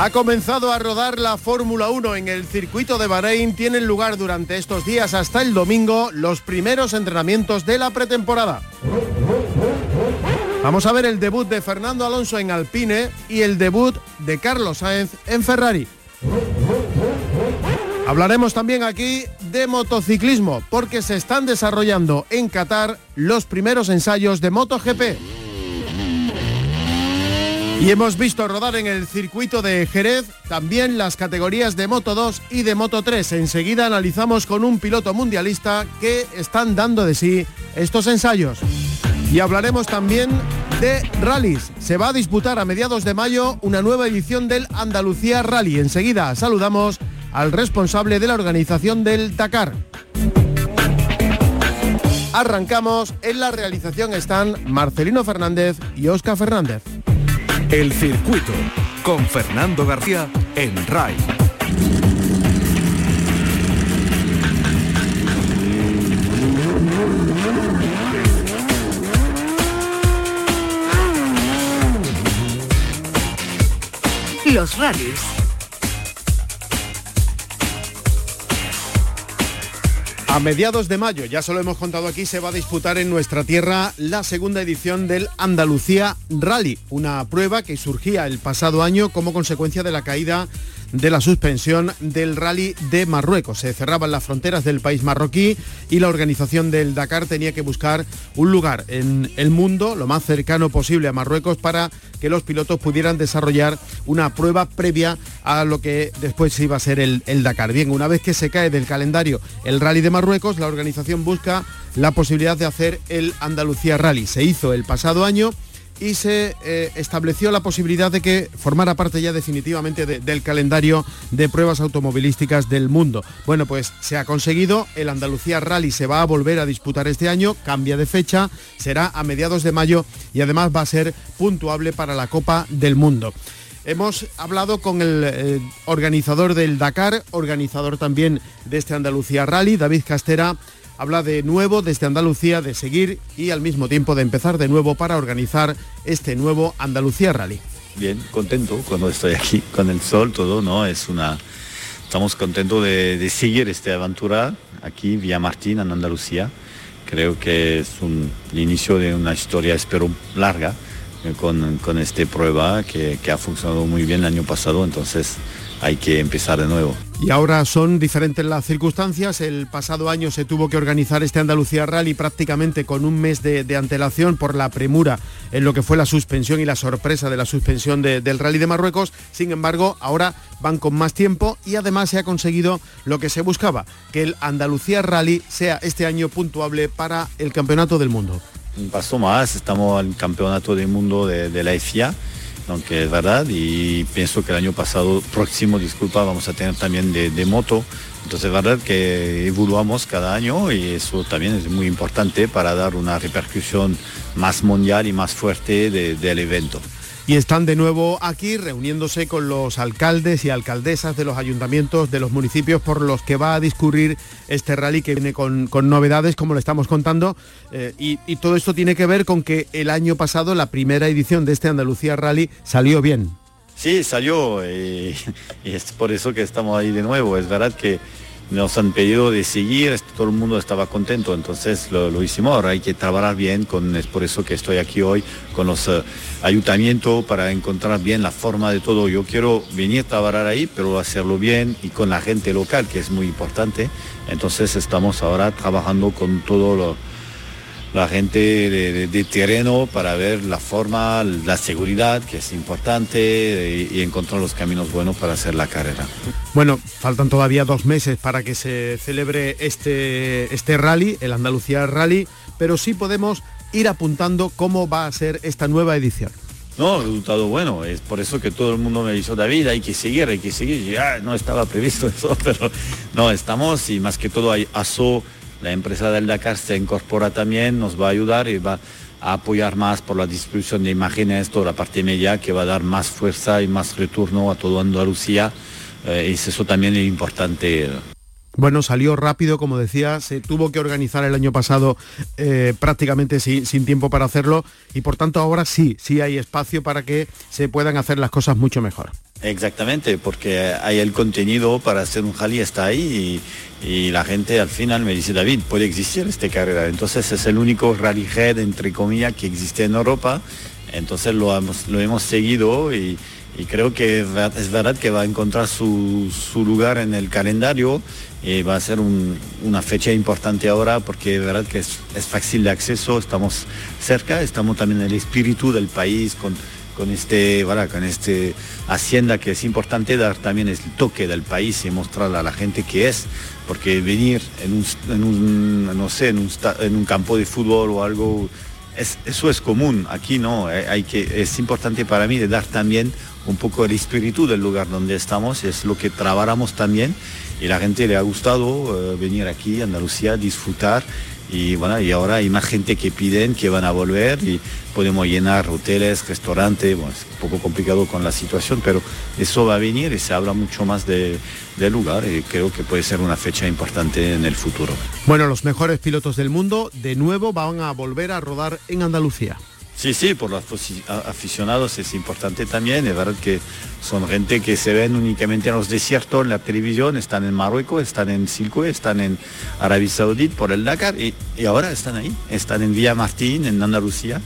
Ha comenzado a rodar la Fórmula 1 en el circuito de Bahrein. Tienen lugar durante estos días hasta el domingo los primeros entrenamientos de la pretemporada. Vamos a ver el debut de Fernando Alonso en Alpine y el debut de Carlos Sainz en Ferrari. Hablaremos también aquí de motociclismo porque se están desarrollando en Qatar los primeros ensayos de MotoGP. Y hemos visto rodar en el circuito de Jerez también las categorías de Moto 2 y de Moto 3. Enseguida analizamos con un piloto mundialista que están dando de sí estos ensayos. Y hablaremos también de rallies. Se va a disputar a mediados de mayo una nueva edición del Andalucía Rally. Enseguida saludamos al responsable de la organización del Dakar. Arrancamos, en la realización están Marcelino Fernández y Oscar Fernández. El circuito con Fernando García en RAI. Los rallies A mediados de mayo, ya se lo hemos contado aquí, se va a disputar en nuestra tierra la segunda edición del Andalucía Rally, una prueba que surgía el pasado año como consecuencia de la caída de la suspensión del rally de Marruecos. Se cerraban las fronteras del país marroquí y la organización del Dakar tenía que buscar un lugar en el mundo lo más cercano posible a Marruecos para que los pilotos pudieran desarrollar una prueba previa a lo que después iba a ser el, el Dakar. Bien, una vez que se cae del calendario el rally de Marruecos, la organización busca la posibilidad de hacer el Andalucía Rally. Se hizo el pasado año y se eh, estableció la posibilidad de que formara parte ya definitivamente del calendario de pruebas automovilísticas del mundo. Bueno, pues se ha conseguido, el Andalucía Rally se va a volver a disputar este año, cambia de fecha, será a mediados de mayo y además va a ser puntuable para la Copa del Mundo. Hemos hablado con el eh, organizador del Dakar, organizador también de este Andalucía Rally, David Castera, habla de nuevo desde Andalucía, de seguir y al mismo tiempo de empezar de nuevo para organizar este nuevo Andalucía Rally. Bien, contento cuando estoy aquí con el sol, todo, ¿no? Es una... Estamos contentos de, seguir esta aventura aquí, vía Martín, en Andalucía. Creo que es un, el inicio de una historia, espero, larga, con, con esta prueba que, que ha funcionado muy bien el año pasado, entonces hay que empezar de nuevo. Y ahora son diferentes las circunstancias. El pasado año se tuvo que organizar este Andalucía Rally prácticamente con un mes de, antelación por la premura en lo que fue la suspensión y la sorpresa de la suspensión del Rally de Marruecos. Sin embargo, ahora van con más tiempo y además se ha conseguido lo que se buscaba, que el Andalucía Rally sea este año puntuable para el Campeonato del Mundo. Un paso más, estamos al Campeonato del Mundo de, de la FIA aunque es verdad, y pienso que el año pasado, próximo, disculpa, vamos a tener también de, moto. Entonces es verdad que evoluamos cada año y eso también es muy importante para dar una repercusión más mundial y más fuerte del evento y están de nuevo aquí reuniéndose con los alcaldes y alcaldesas de los ayuntamientos de los municipios por los que va a discurrir este rally que viene con, novedades, como le estamos contando, eh, y, todo esto tiene que ver con que el año pasado la primera edición de este Andalucía Rally salió bien. Sí, salió y, y es por eso que estamos ahí de nuevo. Es verdad que nos han pedido de seguir, todo el mundo estaba contento, entonces lo, hicimos, ahora hay que trabajar bien, con, es por eso que estoy aquí hoy con los eh, ayuntamientos para encontrar bien la forma de todo. Yo quiero venir a trabajar ahí, pero hacerlo bien y con la gente local, que es muy importante. Entonces estamos ahora trabajando con todo lo la gente de, terreno para ver la forma, la seguridad, que es importante, y, encontrar los caminos buenos para hacer la carrera. Bueno, faltan todavía dos meses para que se celebre este, este rally, el Andalucía Rally, pero sí podemos ir apuntando cómo va a ser esta nueva edición. No, resultado bueno, es por eso que todo el mundo me dijo, David, hay que seguir, hay que seguir. Ya no estaba previsto eso, pero no, estamos y más que todo hay ASO, la empresa del Dakar se incorpora también, nos va a ayudar y va a apoyar más por la distribución de imágenes, toda la parte media que va a dar más fuerza y más retorno a todo Andalucía. Eh, y eso también es importante. Bueno, salió rápido, como decía, se tuvo que organizar el año pasado eh, prácticamente sin, tiempo para hacerlo y por tanto ahora sí, sí hay espacio para que se puedan hacer las cosas mucho mejor. Exactamente, porque hay el contenido para hacer un rally está ahí y, la gente al final me dice, David, puede existir esta carrera. Entonces es el único rally head, entre comillas, que existe en Europa. Entonces lo lo hemos seguido y, y creo que es verdad que va a encontrar su, lugar en el calendario. Y va a ser una fecha importante ahora porque es verdad que es, fácil de acceso, estamos cerca, estamos también en el espíritu del país con, con este, con este hacienda que es importante dar también el toque del país y mostrar a la gente que es, porque venir en un, no sé, en un, en un campo de fútbol o algo eso es común, aquí no, eh, hay que, es importante para mí de dar también un poco el espíritu del lugar donde estamos, es lo que trabajamos también y la gente le ha gustado eh, venir aquí a Andalucía, disfrutar y bueno, y ahora hay más gente que piden que van a volver y podemos llenar hoteles, restaurantes, bueno, es un poco complicado con la situación, pero eso va a venir y se habla mucho más de, del lugar y creo que puede ser una fecha importante en el futuro. Bueno, los mejores pilotos del mundo de nuevo van a volver a rodar en Andalucía. Sí, sí, por los aficionados es importante también. Es verdad que son gente que se ven únicamente en los desiertos, en la televisión, están en Marruecos, están en Silcoe, están en Arabia Saudita por el Dakar y, ahora están ahí, están en Villa Martín, en Andalucía.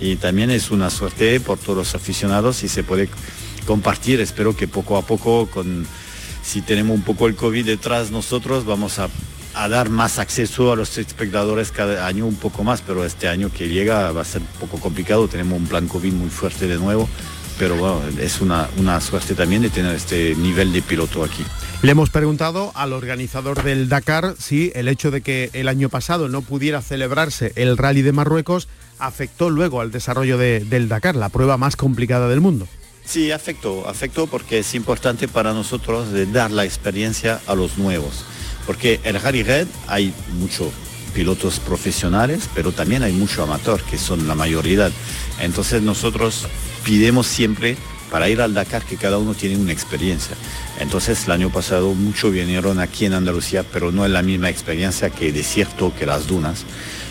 Y también es una suerte por todos los aficionados y se puede compartir. Espero que poco a poco, con, si tenemos un poco el COVID detrás nosotros, vamos a a dar más acceso a los espectadores cada año un poco más, pero este año que llega va a ser un poco complicado, tenemos un plan COVID muy fuerte de nuevo, pero bueno, es una, una suerte también de tener este nivel de piloto aquí. Le hemos preguntado al organizador del Dakar si el hecho de que el año pasado no pudiera celebrarse el rally de Marruecos afectó luego al desarrollo del Dakar, la prueba más complicada del mundo. Sí, afectó, afectó porque es importante para nosotros de dar la experiencia a los nuevos porque en Rally Red hay muchos pilotos profesionales, pero también hay mucho amateur, que son la mayoría. Entonces nosotros pidemos siempre para ir al Dakar que cada uno tiene una experiencia. Entonces el año pasado muchos vinieron aquí en Andalucía, pero no es la misma experiencia que desierto, que las dunas.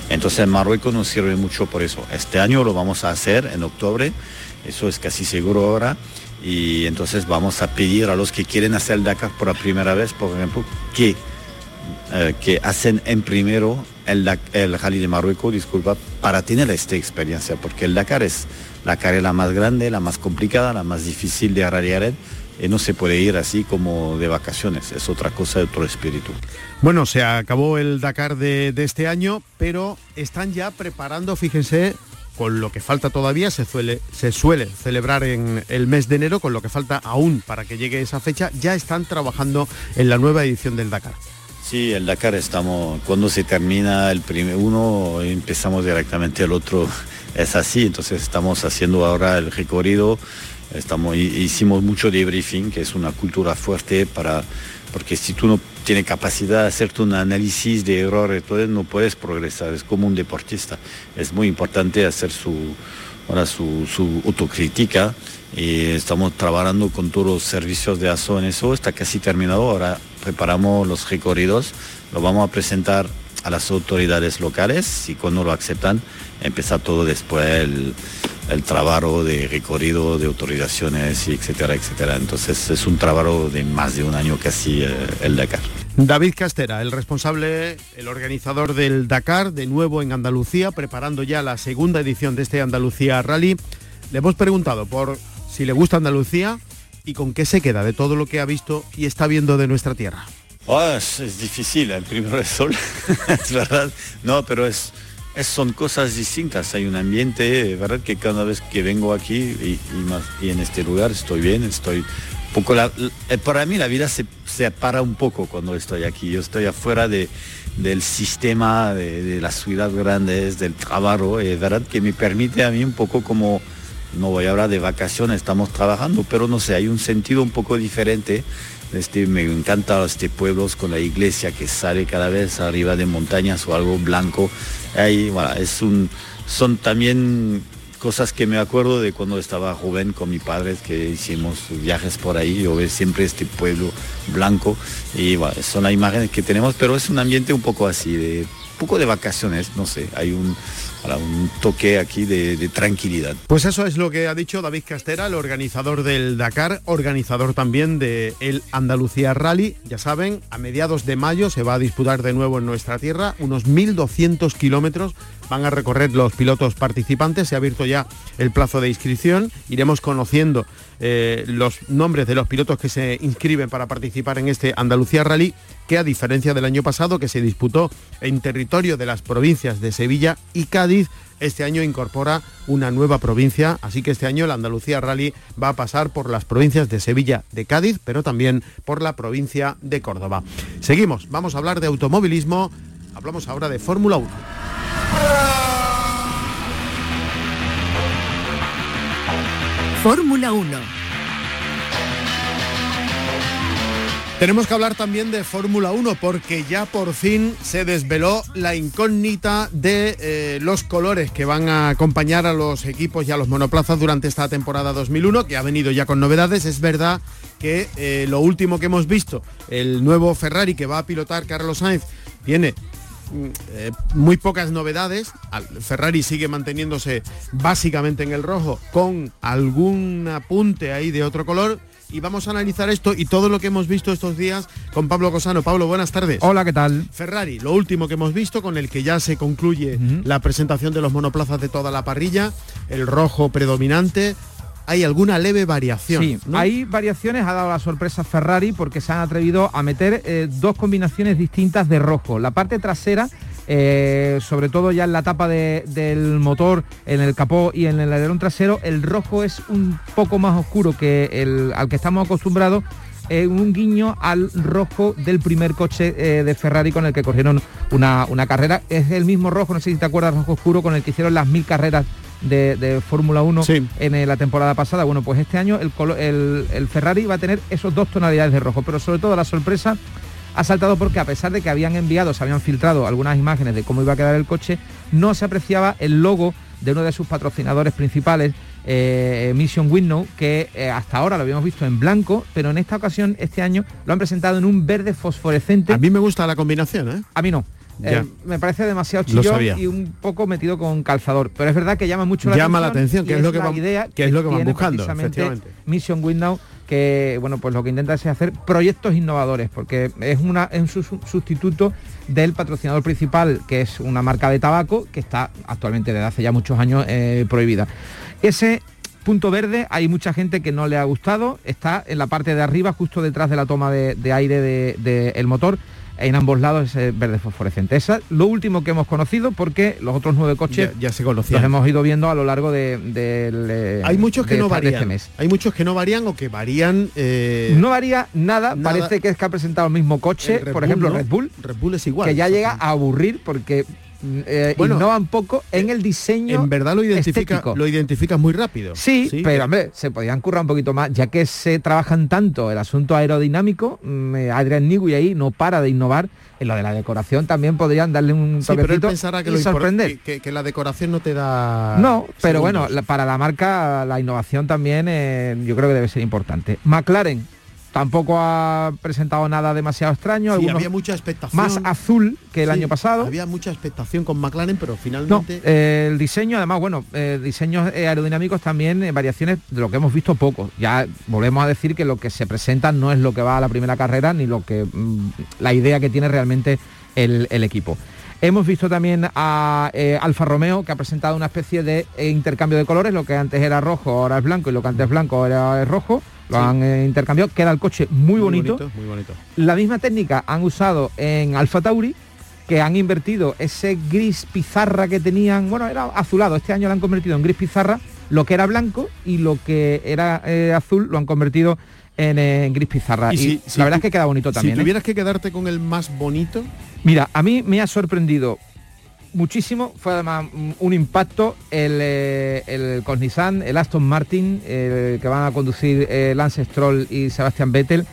Entonces Marruecos nos sirve mucho por eso. Este año lo vamos a hacer en octubre, eso es casi seguro ahora. Y entonces vamos a pedir a los que quieren hacer el Dakar por la primera vez, por ejemplo, que eh, que hacen en primero el, el Rally de Marruecos, disculpa, para tener esta experiencia, porque el Dakar es la carrera más grande, la más complicada, la más difícil de ralliar y no se puede ir así como de vacaciones, es otra cosa, de otro espíritu. Bueno, se acabó el Dakar de, este año, pero están ya preparando, fíjense, con lo que falta todavía, se suele, se suele celebrar en el mes de enero, con lo que falta aún para que llegue esa fecha, ya están trabajando en la nueva edición del Dakar. Sí, el Dakar estamos, cuando se termina el primer uno, empezamos directamente el otro. Es así, entonces estamos haciendo ahora el recorrido, estamos, hicimos mucho debriefing, que es una cultura fuerte para, porque si tú no tienes capacidad de hacerte un análisis de errores, no puedes progresar, es como un deportista. Es muy importante hacer su, ahora su, su autocrítica. Y estamos trabajando con todos los servicios de ASO en eso, está casi terminado, ahora preparamos los recorridos, lo vamos a presentar a las autoridades locales y cuando lo aceptan empezar todo después el, trabajo de recorrido, de autorizaciones, etcétera, etcétera. Entonces es un trabajo de más de un año casi eh, el Dakar. David Castera, el responsable, el organizador del Dakar, de nuevo en Andalucía, preparando ya la segunda edición de este Andalucía Rally. Le hemos preguntado por si le gusta Andalucía y con qué se queda de todo lo que ha visto y está viendo de nuestra tierra. Ah, es, difícil, el primero es sol, es verdad. No, pero es, son cosas distintas. Hay un ambiente, verdad que cada vez que vengo aquí y, más, y en este lugar estoy bien, estoy poco eh, para mí la vida se separa un poco cuando estoy aquí. Yo estoy afuera de, del sistema de, las ciudades grandes, del trabajo, es verdad que me permite a mí un poco como no voy a hablar de vacaciones, estamos trabajando, pero no sé, hay un sentido un poco diferente. Este, me encanta este pueblos con la iglesia que sale cada vez arriba de montañas o algo blanco. Ahí, bueno, es un, son también cosas que me acuerdo de cuando estaba joven con mi padre, que hicimos viajes por ahí, yo veo siempre este pueblo blanco y bueno, son las imágenes que tenemos, pero es un ambiente un poco así, de poco de vacaciones, no sé, hay un, un toque aquí de, tranquilidad. Pues eso es lo que ha dicho David Castera, el organizador del Dakar, organizador también el Andalucía Rally. Ya saben, a mediados de mayo se va a disputar de nuevo en nuestra tierra, unos 1.200 kilómetros van a recorrer los pilotos participantes, se ha abierto ya el plazo de inscripción, iremos conociendo eh, los nombres de los pilotos que se inscriben para participar en este Andalucía Rally, que a diferencia del año pasado que se disputó en territorio de las provincias de Sevilla y Cádiz, este año incorpora una nueva provincia, así que este año el Andalucía Rally va a pasar por las provincias de Sevilla, de Cádiz, pero también por la provincia de Córdoba. Seguimos, vamos a hablar de automovilismo, hablamos ahora de Fórmula 1. Fórmula 1 Tenemos que hablar también de Fórmula 1 porque ya por fin se desveló la incógnita de eh, los colores que van a acompañar a los equipos y a los monoplazas durante esta temporada 2001, que ha venido ya con novedades. Es verdad que eh, lo último que hemos visto, el nuevo Ferrari que va a pilotar Carlos Sainz, tiene mm, eh, muy pocas novedades. Ferrari sigue manteniéndose básicamente en el rojo con algún apunte ahí de otro color y vamos a analizar esto y todo lo que hemos visto estos días con Pablo Cosano. Pablo, buenas tardes. Hola, ¿qué tal? Ferrari, lo último que hemos visto con el que ya se concluye la presentación de los monoplazas de toda la parrilla, el rojo predominante, hay alguna leve variación. Sí, hay variaciones, ha dado la sorpresa Ferrari porque se han atrevido a meter eh, dos combinaciones distintas de rojo. La parte trasera eh, sobre todo ya en la tapa del motor, en el capó y en el alerón trasero, el rojo es un poco más oscuro que el al que estamos acostumbrados. Eh, un guiño al rojo del primer coche eh, de Ferrari con el que corrieron una, carrera. Es el mismo rojo, no sé si te acuerdas, rojo oscuro, con el que hicieron las mil carreras de, Fórmula 1 en la temporada pasada. Bueno, pues este año el, el Ferrari va a tener esos dos tonalidades de rojo, pero sobre todo la sorpresa ha saltado porque a pesar de que habían enviado, se habían filtrado algunas imágenes de cómo iba a quedar el coche, no se apreciaba el logo de uno de sus patrocinadores principales, eh, Mission Window, que eh, hasta ahora lo habíamos visto en blanco, pero en esta ocasión, este año, lo han presentado en un verde fosforescente. A mí me gusta la combinación, ¿eh? A mí no. Eh, me parece demasiado chillón y un poco metido con calzador. Pero es verdad que llama mucho la llama atención. la atención, que es, lo que, van, idea que es lo que van buscando, efectivamente. Mission Window que bueno pues lo que intenta es hacer proyectos innovadores porque es una un sustituto del patrocinador principal que es una marca de tabaco que está actualmente desde hace ya muchos años eh, prohibida. Ese punto verde hay mucha gente que no le ha gustado está en la parte de arriba justo detrás de la toma de, aire del de, motor en ambos lados es verde fosforescente. Esa es lo último que hemos conocido porque los otros nueve coches ya, se conocían. Los hemos ido viendo a lo largo de, eh, Hay muchos que no este varían. Hay muchos que no varían o que varían. Eh, no varía nada. Parece que es que ha presentado el mismo coche, por ejemplo Red Bull. Red Bull es igual. Que ya llega a aburrir porque eh, bueno, innovan poco en el diseño. En verdad lo identifica, lo identificas muy rápido. Sí, pero hombre, se podían currar un poquito más, ya que se trabajan tanto el asunto aerodinámico, mm, eh, Adrian Newey ahí no para de innovar. En lo de la decoración también podrían darle un sí, pero él pensará que, lo sorprender. Que, la decoración no te da. No, pero bueno, para la marca la innovación también eh, yo creo que debe ser importante. McLaren Tampoco ha presentado nada demasiado extraño. había mucha expectación. Más azul que el año pasado. Había mucha expectación con McLaren, pero finalmente... Eh, el diseño, además, bueno, eh, diseños aerodinámicos también, eh, variaciones de lo que hemos visto poco. Ya volvemos a decir que lo que se presenta no es lo que va a la primera carrera, ni lo que mm, la idea que tiene realmente el, equipo. Hemos visto también a Alfa Romeo, que ha presentado una especie de intercambio de colores, lo que antes era rojo, ahora es blanco, y lo que antes blanco ahora es rojo lo han eh, intercambiado, queda el coche muy, bonito. Muy bonito. La misma técnica han usado en Alfa Tauri, que han invertido ese gris pizarra que tenían, bueno, era azulado, este año lo han convertido en gris pizarra, lo que era blanco y lo que era eh, azul lo han convertido en, gris pizarra. Y, la verdad es que queda bonito también. Si tuvieras que quedarte con el más bonito. Mira, a mí me ha sorprendido muchísimo, fue además un impacto el, eh, el con Nissan, el Aston Martin, que van a conducir eh, Lance Stroll y Sebastian Vettel.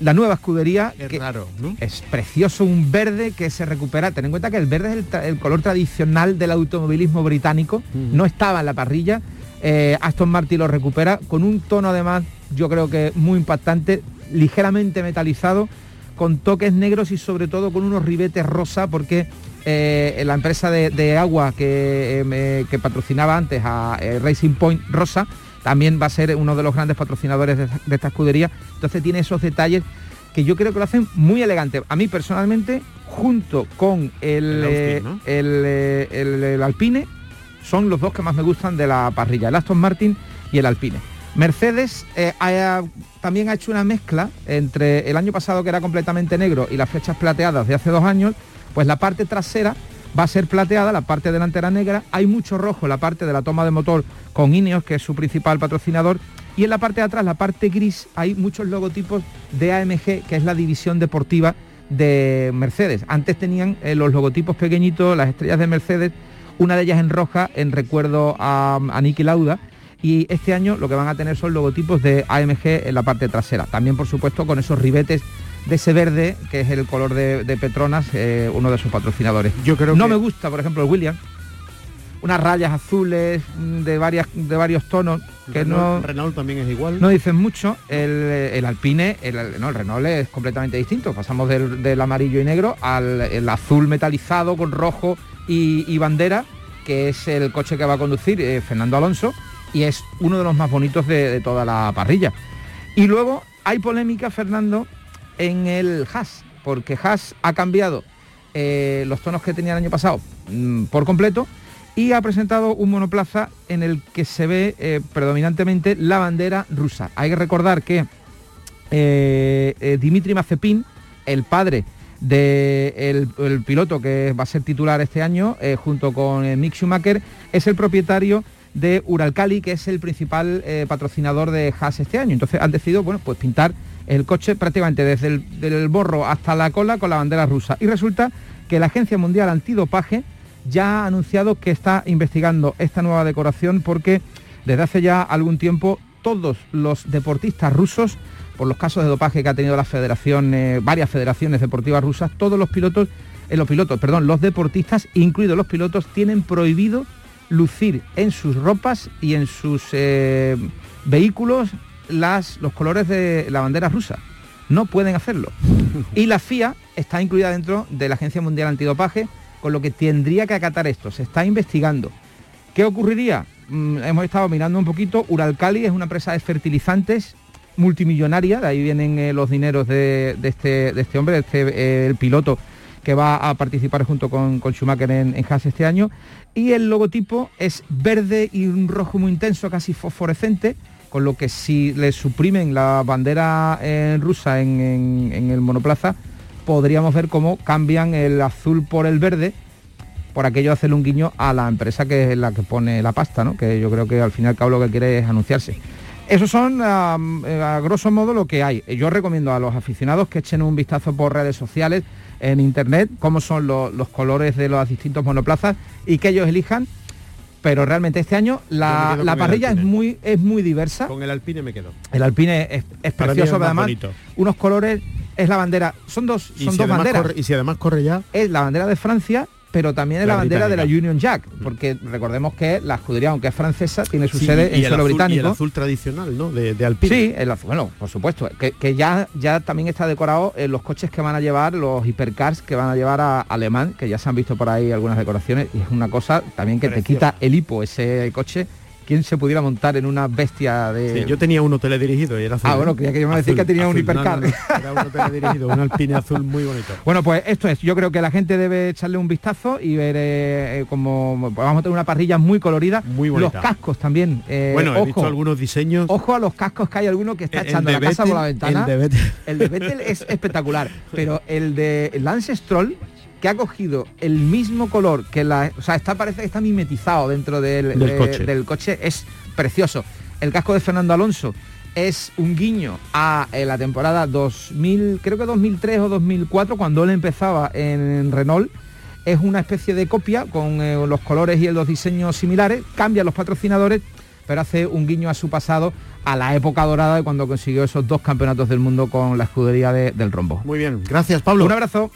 La nueva escudería Es que raro, ¿no? es precioso, un verde que se recupera. Ten en cuenta que el verde es el, tra- el color tradicional del automovilismo británico, no estaba en la parrilla. Eh, Aston Martin lo recupera con un tono además, yo creo que muy impactante, ligeramente metalizado, con toques negros y sobre todo con unos ribetes rosa, porque eh, la empresa de, de agua que, eh, que patrocinaba antes a eh, Racing Point Rosa también va a ser uno de los grandes patrocinadores de, esta- de esta escudería. Entonces tiene esos detalles que yo creo que lo hacen muy elegante. A mí personalmente, junto con el, El Austin, ¿no? el, Alpine, son los dos que más me gustan de la parrilla, el Aston Martin y el Alpine. Mercedes ha- también ha hecho una mezcla entre el año pasado que era completamente negro y las flechas plateadas de hace dos años, pues la parte trasera va a ser plateada, la parte delantera negra, hay mucho rojo en la parte de la toma de motor con Ineos, que es su principal patrocinador, y en la parte de atrás, la parte gris, hay muchos logotipos de AMG, que es la división deportiva de Mercedes. Antes tenían eh, los logotipos pequeñitos, las estrellas de Mercedes, una de ellas en roja, en recuerdo a, a Niki Lauda, y este año lo que van a tener son logotipos de AMG en la parte trasera. También, por supuesto, con esos ribetes de ese verde, que es el color de, de Petronas, eh, uno de sus patrocinadores. Yo creo no que- me gusta, por ejemplo, el Williams. Unas rayas azules mm, de, varias, de varios tonos que no, Renault, Renault también es igual. no dicen mucho. El, el Alpine, el, no, el Renault es completamente distinto. Pasamos del, del amarillo y negro al el azul metalizado con rojo y, y bandera, que es el coche que va a conducir eh, Fernando Alonso y es uno de los más bonitos de, de toda la parrilla. Y luego hay polémica, Fernando, en el Haas, porque Haas ha cambiado eh, los tonos que tenía el año pasado mm, por completo y ha presentado un monoplaza en el que se ve eh, predominantemente la bandera rusa. Hay que recordar que eh, eh, Dimitri Mazepin, el padre del el piloto que va a ser titular este año, junto con Mick Schumacher, es el propietario de Uralkali, que es el principal patrocinador de Haas este año. Entonces han decidido, bueno, pues pintar el coche prácticamente desde el del borro hasta la cola con la bandera rusa. Y resulta que la Agencia Mundial Antidopaje ya ha anunciado que está investigando esta nueva decoración porque desde hace ya algún tiempo todos los deportistas rusos, por los casos de dopaje que ha tenido la federación, eh, varias federaciones deportivas rusas, todos los pilotos, eh, los pilotos, perdón, los deportistas, incluidos los pilotos, tienen prohibido lucir en sus ropas y en sus eh, vehículos las, los colores de la bandera rusa. No pueden hacerlo. Y la FIA está incluida dentro de la Agencia Mundial Antidopaje, con lo que tendría que acatar esto. Se está investigando. ¿Qué ocurriría? Mm, hemos estado mirando un poquito. Uralkali es una empresa de fertilizantes multimillonaria, de ahí vienen eh, los dineros de, este, de este hombre, de este, eh, el piloto que va a participar junto con, con Schumacher en, en este año. Y el logotipo es verde y un rojo muy intenso, casi fosforescente, con lo que si le suprimen la bandera eh, rusa en, el monoplaza, podríamos ver cómo cambian el azul por el verde, por aquello hacerle un guiño a la empresa que es la que pone la pasta, ¿no? que yo creo que al fin y al cabo lo que quiere es anunciarse. Esos son eh, a grosso modo lo que hay. Yo recomiendo a los aficionados que echen un vistazo por redes sociales, en internet, cómo son lo- los colores de los distintos monoplazas y que ellos elijan. Pero realmente este año la, la parrilla es muy, es muy diversa. Con el Alpine me quedo. El Alpine es, es precioso, es más además bonito. unos colores, es la bandera, son dos, son si, dos banderas. corre, y si además corre ya, Es la bandera de Francia, pero también es la, La bandera de la. Union Jack, porque recordemos que la escudería, aunque es francesa, tiene su Sí, sede en el suelo azul, y el británico. azul tradicional, ¿no? De, de Alpine. Sí, el azul, bueno, por supuesto, que, que ya, ya también está decorado en los coches que van a llevar, los hipercars que van a llevar a Alemán, que ya se han visto por ahí algunas decoraciones, y es una cosa también que te quita el hipo ese coche. ¿Quién se pudiera montar en una bestia de... Sí, yo tenía uno teledirigido y era azul. Ah, bueno, creía que iba a decir Azul, que tenía un hipercar. No, Era uno teledirigido, un Alpine azul muy bonito. Bueno, pues esto es. Yo creo que la gente debe echarle un vistazo y ver eh, eh, como pues vamos a tener una parrilla muy colorida. Muy bonita. Los cascos también. eh, bueno, he ojo, visto algunos diseños. ojo a los cascos que hay alguno que está El- echando la casa por la ventana. el de Vettel. El de Vettel es espectacular, pero el de Lance Stroll que ha cogido el mismo color que la, o sea, está parece que está mimetizado dentro del, Del eh, coche. del coche, es precioso. El casco de Fernando Alonso es un guiño a eh, la temporada 2000, creo que 2003 o 2004 cuando él empezaba en Renault es una especie de copia con eh, los colores y los diseños similares, cambian los patrocinadores, pero hace un guiño a su pasado, a la época dorada de cuando consiguió esos dos campeonatos del mundo con la escudería del rombo. Muy bien, gracias Pablo. Un abrazo.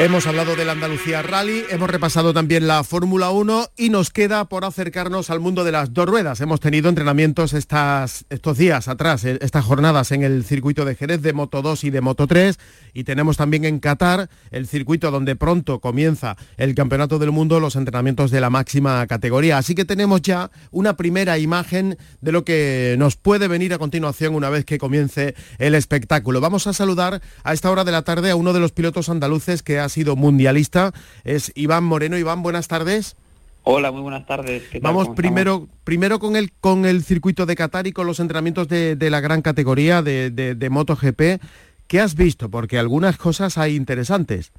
Hemos hablado del Andalucía Rally, hemos repasado también la Fórmula 1 y nos queda por acercarnos al mundo de las dos ruedas. Hemos tenido entrenamientos estas, estos días atrás, eh, estas jornadas en el circuito de Jerez de Moto 2 y de Moto 3 y tenemos también en Qatar el circuito donde pronto comienza el Campeonato del Mundo, los entrenamientos de la máxima categoría. Así que tenemos ya una primera imagen de lo que nos puede venir a continuación una vez que comience el espectáculo. Vamos a saludar a esta hora de la tarde a uno de los pilotos andaluces que ha sido mundialista, es Iván Moreno. Iván, buenas tardes. Hola, muy buenas tardes. Vamos primero, primero con el, con el circuito de Qatar y con los entrenamientos de, la gran categoría de, de, MotoGP. ¿Qué has visto? Porque algunas cosas hay interesantes.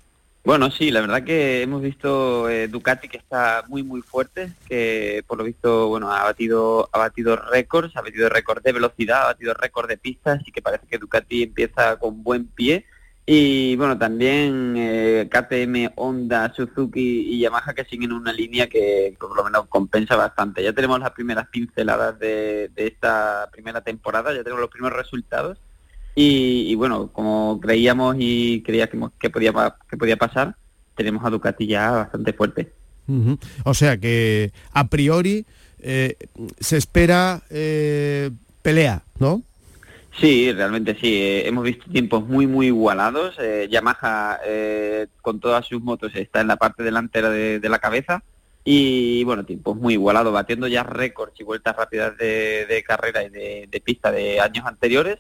Bueno, sí, la verdad que hemos visto eh, Ducati que está muy muy fuerte, que por lo visto, bueno, ha batido ha batido récords, ha batido récord de velocidad, ha batido récord de pistas y que parece que Ducati empieza con buen pie y bueno, también eh, KTM, Honda, Suzuki y Yamaha que siguen una línea que por lo menos compensa bastante. Ya tenemos las primeras pinceladas de, esta primera temporada, ya tenemos los primeros resultados. Y, bueno, como creíamos y creíamos que podía, que podía pasar, tenemos a Ducati ya bastante fuerte. O sea que a priori eh, se espera eh, pelea, ¿no? Sí, realmente sí. Eh, hemos visto tiempos muy, muy igualados. Eh, Yamaha, eh, con todas sus motos, está en la parte delantera de, la cabeza. Y bueno, tiempos muy igualados, batiendo ya récords y vueltas rápidas de, carrera y de, pista de años anteriores.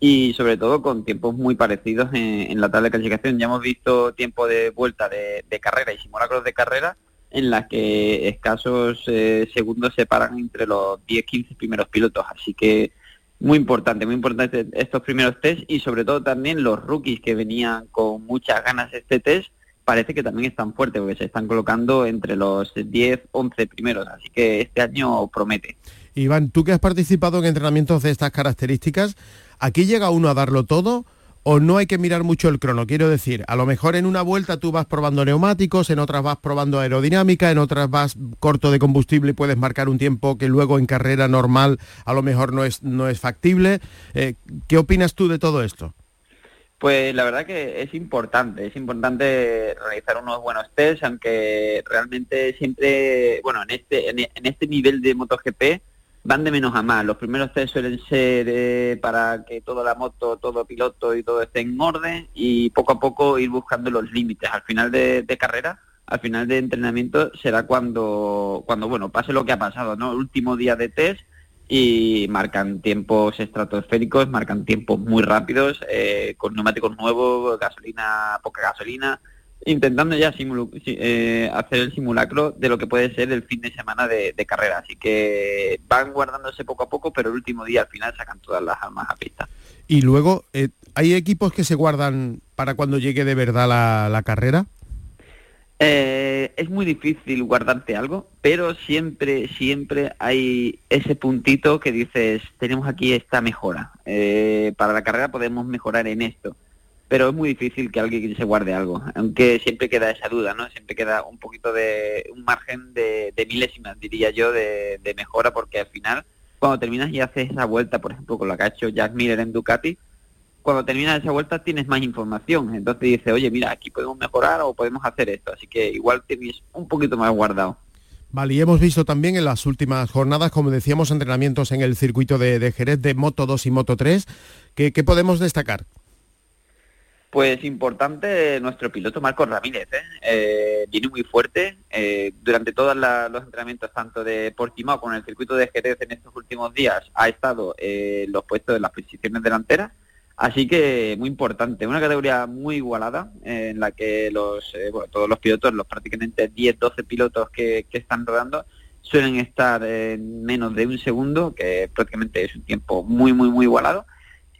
Y sobre todo con tiempos muy parecidos en, la tabla de clasificación. Ya hemos visto tiempo de vuelta de, carrera y simulacros de carrera en las que escasos segundos separan entre los 10-15 primeros pilotos. Así que muy importante, muy importante estos primeros test y sobre todo también los rookies que venían con muchas ganas este test parece que también están fuertes porque se están colocando entre los 10, 11 primeros, así que este año promete. Iván, tú que has participado en entrenamientos de estas características, ¿aquí llega uno a darlo todo o no hay que mirar mucho el crono. Quiero decir, a lo mejor en una vuelta tú vas probando neumáticos, en otras vas probando aerodinámica, en otras vas corto de combustible y puedes marcar un tiempo que luego en carrera normal a lo mejor no es, no es factible. Eh, ¿Qué opinas tú de todo esto? Pues la verdad que es importante, es importante realizar unos buenos tests, aunque realmente siempre, bueno, en este, en este nivel de MotoGP, van de menos a más. Los primeros test suelen ser eh, para que toda la moto, todo piloto y todo esté en orden y poco a poco ir buscando los límites. Al final de, carrera, al final de entrenamiento será cuando, cuando bueno, pase lo que ha pasado, ¿no? Último día de test y marcan tiempos estratosféricos, marcan tiempos muy rápidos, eh, con neumáticos nuevos, gasolina, poca gasolina, intentando ya eh, hacer el simulacro de lo que puede ser el fin de semana de, carrera. Así que van guardándose poco a poco, pero el último día al final sacan todas las armas a pista. Y luego, eh, ¿hay equipos que se guardan para cuando llegue de verdad la, carrera? Eh, es muy difícil guardarte algo, pero siempre, siempre hay ese puntito que dices, tenemos aquí esta mejora. para la carrera podemos mejorar en esto pero es muy difícil que alguien se guarde algo, aunque siempre queda esa duda, ¿no? Siempre queda un poquito de un margen de, milésimas, diría yo, de, mejora, porque al final, cuando terminas y haces esa vuelta, por ejemplo, con la que ha hecho Jack Miller en Ducati, cuando terminas esa vuelta tienes más información, entonces dices, oye, mira, aquí podemos mejorar o podemos hacer esto, así que igual tienes un poquito más guardado. Vale, y hemos visto también en las últimas jornadas, como decíamos, entrenamientos en el circuito de, Jerez de Moto 2 y Moto 3. ¿Qué, qué podemos destacar? Pues importante nuestro piloto Marcos Ramírez, ¿eh? Eh, viene muy fuerte eh, durante todos los entrenamientos tanto de Portimao como en el circuito de Jerez en estos últimos días ha estado en los puestos de las posiciones delanteras, así que muy importante, una categoría muy igualada en la que los todos los pilotos, los prácticamente 10-12 pilotos que, que están rodando suelen estar en menos de un segundo, que prácticamente es un tiempo muy muy muy igualado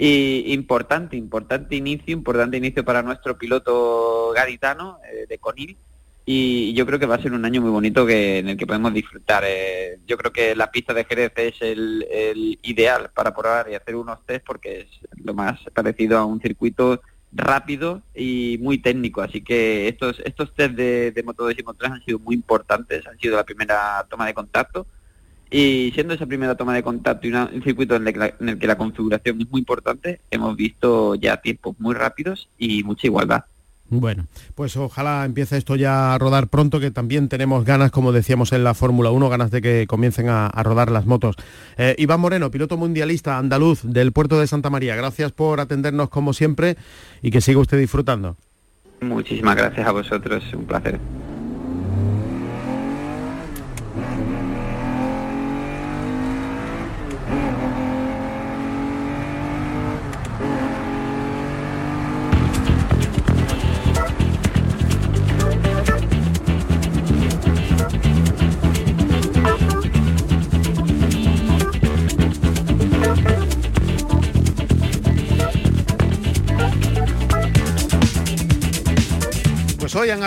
Y importante, importante inicio, importante inicio para nuestro piloto gaditano eh, de Conil. Y yo creo que va a ser un año muy bonito que, en el que podemos disfrutar. Eh, yo creo que la pista de Jerez es el, ideal para probar y hacer unos test porque es lo más parecido a un circuito rápido y muy técnico. Así que estos, estos test de, de Moto 2 y Moto 3 han sido muy importantes, han sido la primera toma de contacto y siendo esa primera toma de contacto y un circuito en el, que la configuración es muy importante, hemos visto ya tiempos muy rápidos y mucha igualdad. Bueno, pues ojalá empiece esto ya a rodar pronto, que también tenemos ganas, como decíamos en la Fórmula 1, ganas de que comiencen a, rodar las motos. Eh, Iván Moreno, piloto mundialista andaluz del puerto de Santa María, gracias por atendernos como siempre y que siga usted disfrutando. Muchísimas gracias a vosotros, un placer.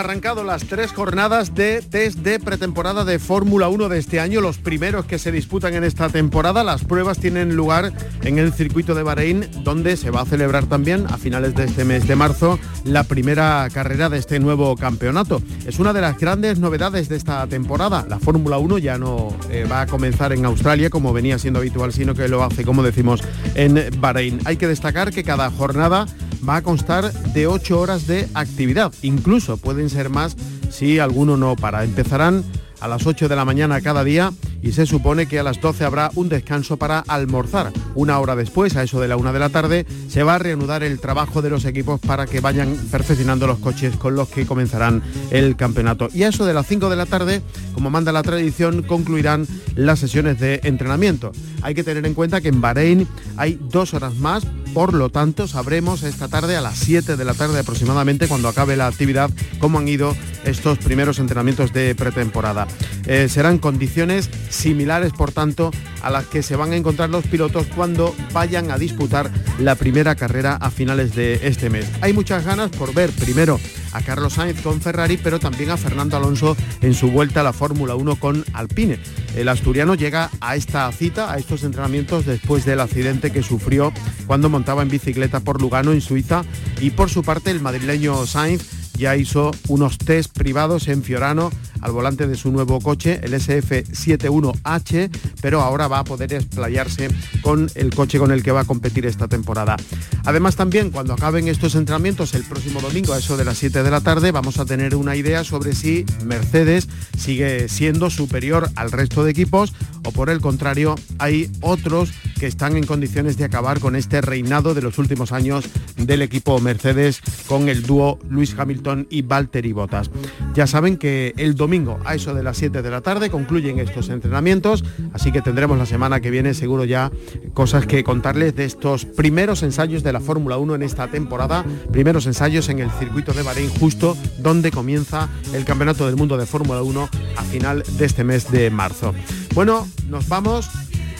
Arrancado las tres jornadas de test de pretemporada de Fórmula 1 de este año, los primeros que se disputan en esta temporada. Las pruebas tienen lugar en el circuito de Bahrein, donde se va a celebrar también a finales de este mes de marzo la primera carrera de este nuevo campeonato. Es una de las grandes novedades de esta temporada. La Fórmula 1 ya no eh, va a comenzar en Australia como venía siendo habitual, sino que lo hace, como decimos, en Bahrein. Hay que destacar que cada jornada va a constar de 8 horas de actividad. Incluso pueden ser más si alguno no para. Empezarán a las 8 de la mañana cada día y se supone que a las 12 habrá un descanso para almorzar. Una hora después, a eso de la una de la tarde, se va a reanudar el trabajo de los equipos para que vayan perfeccionando los coches con los que comenzarán el campeonato. Y a eso de las 5 de la tarde, como manda la tradición, concluirán las sesiones de entrenamiento. Hay que tener en cuenta que en Bahrein hay dos horas más por lo tanto, sabremos esta tarde a las 7 de la tarde aproximadamente, cuando acabe la actividad, cómo han ido estos primeros entrenamientos de pretemporada. Eh, serán condiciones similares, por tanto, a las que se van a encontrar los pilotos cuando vayan a disputar la primera carrera a finales de este mes. Hay muchas ganas por ver primero a Carlos Sainz con Ferrari, pero también a Fernando Alonso en su vuelta a la Fórmula 1 con Alpine. El asturiano llega a esta cita, a estos entrenamientos, después del accidente que sufrió cuando montaba en bicicleta por Lugano, en Suiza, y por su parte el madrileño Sainz ya hizo unos test privados en Fiorano al volante de su nuevo coche, el SF71H, pero ahora va a poder explayarse con el coche con el que va a competir esta temporada. Además también cuando acaben estos entrenamientos el próximo domingo a eso de las 7 de la tarde vamos a tener una idea sobre si Mercedes sigue siendo superior al resto de equipos o por el contrario hay otros que están en condiciones de acabar con este reinado de los últimos años del equipo Mercedes con el dúo Luis Hamilton y Valtteri Bottas. Ya saben que el domingo a eso de las 7 de la tarde concluyen estos entrenamientos, así que tendremos la semana que viene seguro ya cosas que contarles de estos primeros ensayos de la Fórmula 1 en esta temporada, primeros ensayos en el circuito de Bahrein justo donde comienza el Campeonato del Mundo de Fórmula 1 a final de este mes de marzo. Bueno, nos vamos.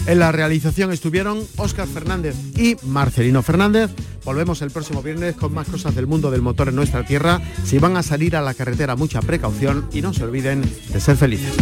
En la realización estuvieron Óscar Fernández y Marcelino Fernández. Volvemos el próximo viernes con más cosas del mundo del motor en nuestra tierra. Si van a salir a la carretera, mucha precaución y no se olviden de ser felices.